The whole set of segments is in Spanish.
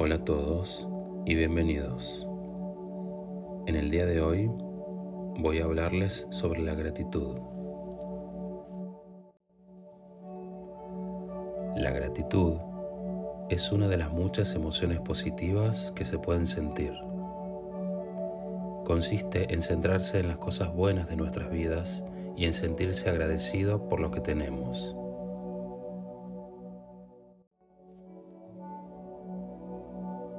Hola a todos y bienvenidos. En el día de hoy voy a hablarles sobre la gratitud. La gratitud es una de las muchas emociones positivas que se pueden sentir. Consiste en centrarse en las cosas buenas de nuestras vidas y en sentirse agradecido por lo que tenemos.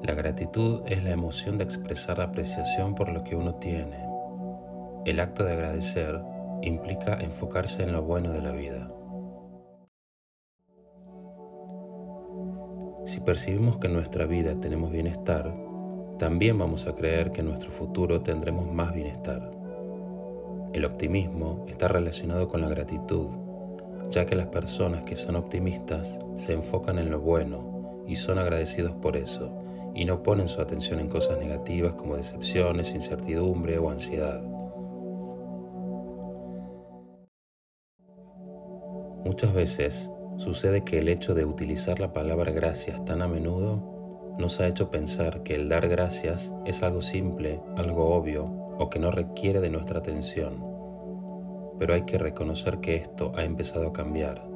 La gratitud es la emoción de expresar apreciación por lo que uno tiene. El acto de agradecer implica enfocarse en lo bueno de la vida. Si percibimos que en nuestra vida tenemos bienestar, también vamos a creer que en nuestro futuro tendremos más bienestar. El optimismo está relacionado con la gratitud, ya que las personas que son optimistas se enfocan en lo bueno y son agradecidos por eso y no ponen su atención en cosas negativas como decepciones, incertidumbre o ansiedad. Muchas veces sucede que el hecho de utilizar la palabra gracias tan a menudo nos ha hecho pensar que el dar gracias es algo simple, algo obvio o que no requiere de nuestra atención. Pero hay que reconocer que esto ha empezado a cambiar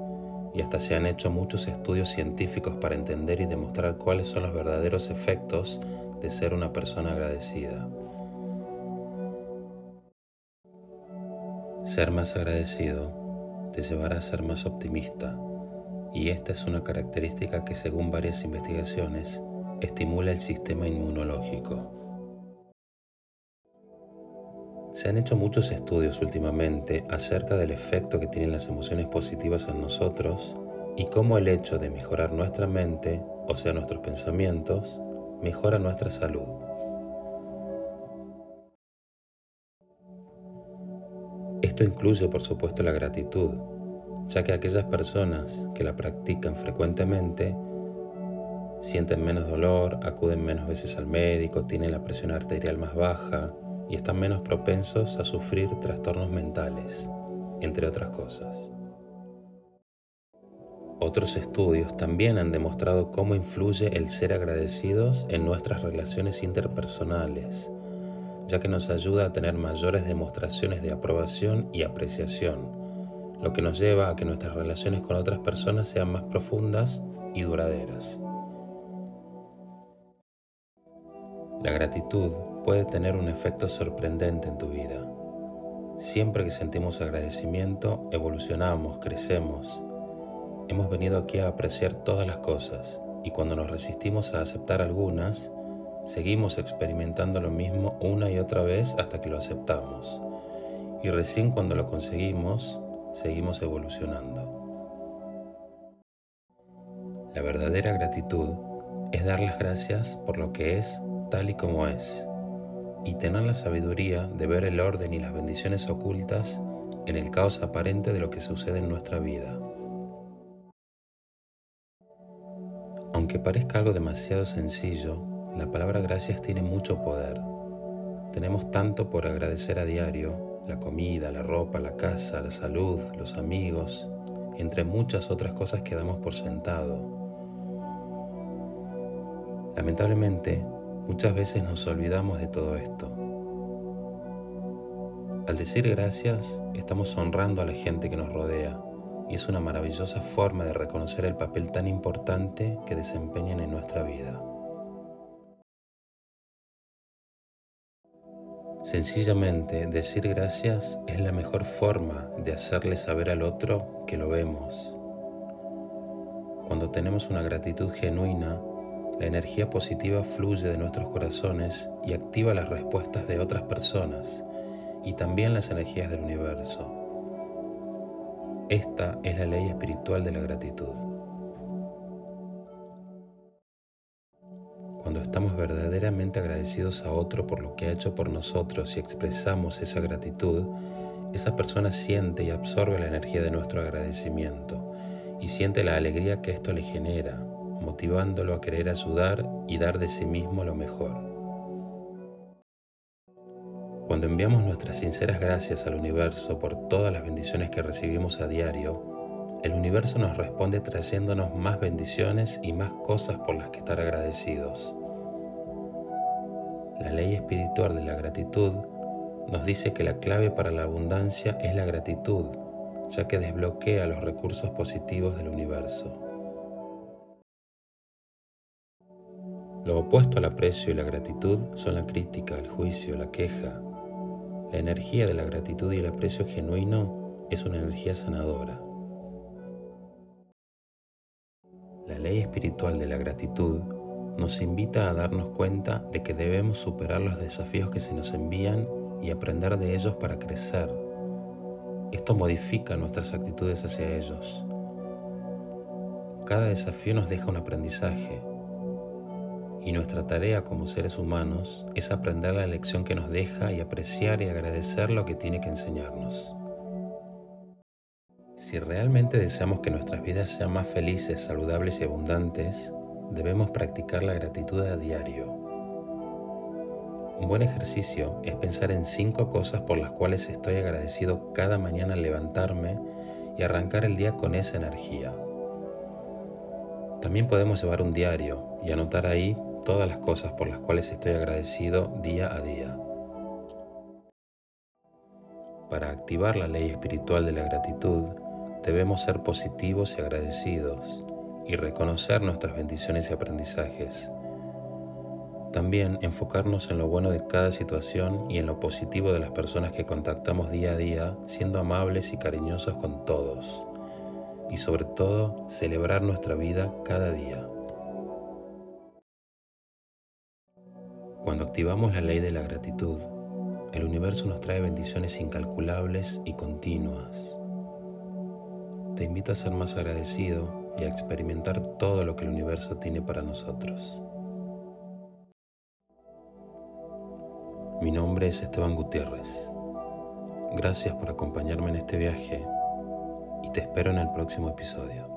y hasta se han hecho muchos estudios científicos para entender y demostrar cuáles son los verdaderos efectos de ser una persona agradecida. Ser más agradecido te llevará a ser más optimista y esta es una característica que según varias investigaciones estimula el sistema inmunológico. Se han hecho muchos estudios últimamente acerca del efecto que tienen las emociones positivas en nosotros y cómo el hecho de mejorar nuestra mente, o sea nuestros pensamientos, mejora nuestra salud. Esto incluye por supuesto la gratitud, ya que aquellas personas que la practican frecuentemente sienten menos dolor, acuden menos veces al médico, tienen la presión arterial más baja, y están menos propensos a sufrir trastornos mentales, entre otras cosas. Otros estudios también han demostrado cómo influye el ser agradecidos en nuestras relaciones interpersonales, ya que nos ayuda a tener mayores demostraciones de aprobación y apreciación, lo que nos lleva a que nuestras relaciones con otras personas sean más profundas y duraderas. La gratitud puede tener un efecto sorprendente en tu vida. Siempre que sentimos agradecimiento, evolucionamos, crecemos. Hemos venido aquí a apreciar todas las cosas y cuando nos resistimos a aceptar algunas, seguimos experimentando lo mismo una y otra vez hasta que lo aceptamos. Y recién cuando lo conseguimos, seguimos evolucionando. La verdadera gratitud es dar las gracias por lo que es tal y como es y tener la sabiduría de ver el orden y las bendiciones ocultas en el caos aparente de lo que sucede en nuestra vida. Aunque parezca algo demasiado sencillo, la palabra gracias tiene mucho poder. Tenemos tanto por agradecer a diario, la comida, la ropa, la casa, la salud, los amigos, entre muchas otras cosas que damos por sentado. Lamentablemente, Muchas veces nos olvidamos de todo esto. Al decir gracias, estamos honrando a la gente que nos rodea y es una maravillosa forma de reconocer el papel tan importante que desempeñan en nuestra vida. Sencillamente, decir gracias es la mejor forma de hacerle saber al otro que lo vemos. Cuando tenemos una gratitud genuina, la energía positiva fluye de nuestros corazones y activa las respuestas de otras personas y también las energías del universo. Esta es la ley espiritual de la gratitud. Cuando estamos verdaderamente agradecidos a otro por lo que ha hecho por nosotros y expresamos esa gratitud, esa persona siente y absorbe la energía de nuestro agradecimiento y siente la alegría que esto le genera, motivándolo a querer ayudar y dar de sí mismo lo mejor. Cuando enviamos nuestras sinceras gracias al universo por todas las bendiciones que recibimos a diario, el universo nos responde trayéndonos más bendiciones y más cosas por las que estar agradecidos. La ley espiritual de la gratitud nos dice que la clave para la abundancia es la gratitud, ya que desbloquea los recursos positivos del universo. Lo opuesto al aprecio y la gratitud son la crítica, el juicio, la queja. La energía de la gratitud y el aprecio genuino es una energía sanadora. La ley espiritual de la gratitud nos invita a darnos cuenta de que debemos superar los desafíos que se nos envían y aprender de ellos para crecer. Esto modifica nuestras actitudes hacia ellos. Cada desafío nos deja un aprendizaje y nuestra tarea como seres humanos es aprender la lección que nos deja y apreciar y agradecer lo que tiene que enseñarnos. Si realmente deseamos que nuestras vidas sean más felices, saludables y abundantes, debemos practicar la gratitud a diario. Un buen ejercicio es pensar en cinco cosas por las cuales estoy agradecido cada mañana al levantarme y arrancar el día con esa energía. También podemos llevar un diario y anotar ahí todas las cosas por las cuales estoy agradecido día a día. Para activar la ley espiritual de la gratitud, debemos ser positivos y agradecidos y reconocer nuestras bendiciones y aprendizajes. También enfocarnos en lo bueno de cada situación y en lo positivo de las personas que contactamos día a día, siendo amables y cariñosos con todos. Y sobre todo, celebrar nuestra vida cada día. Cuando activamos la ley de la gratitud, el universo nos trae bendiciones incalculables y continuas. Te invito a ser más agradecido y a experimentar todo lo que el universo tiene para nosotros. Mi nombre es Esteban Gutiérrez. Gracias por acompañarme en este viaje y te espero en el próximo episodio.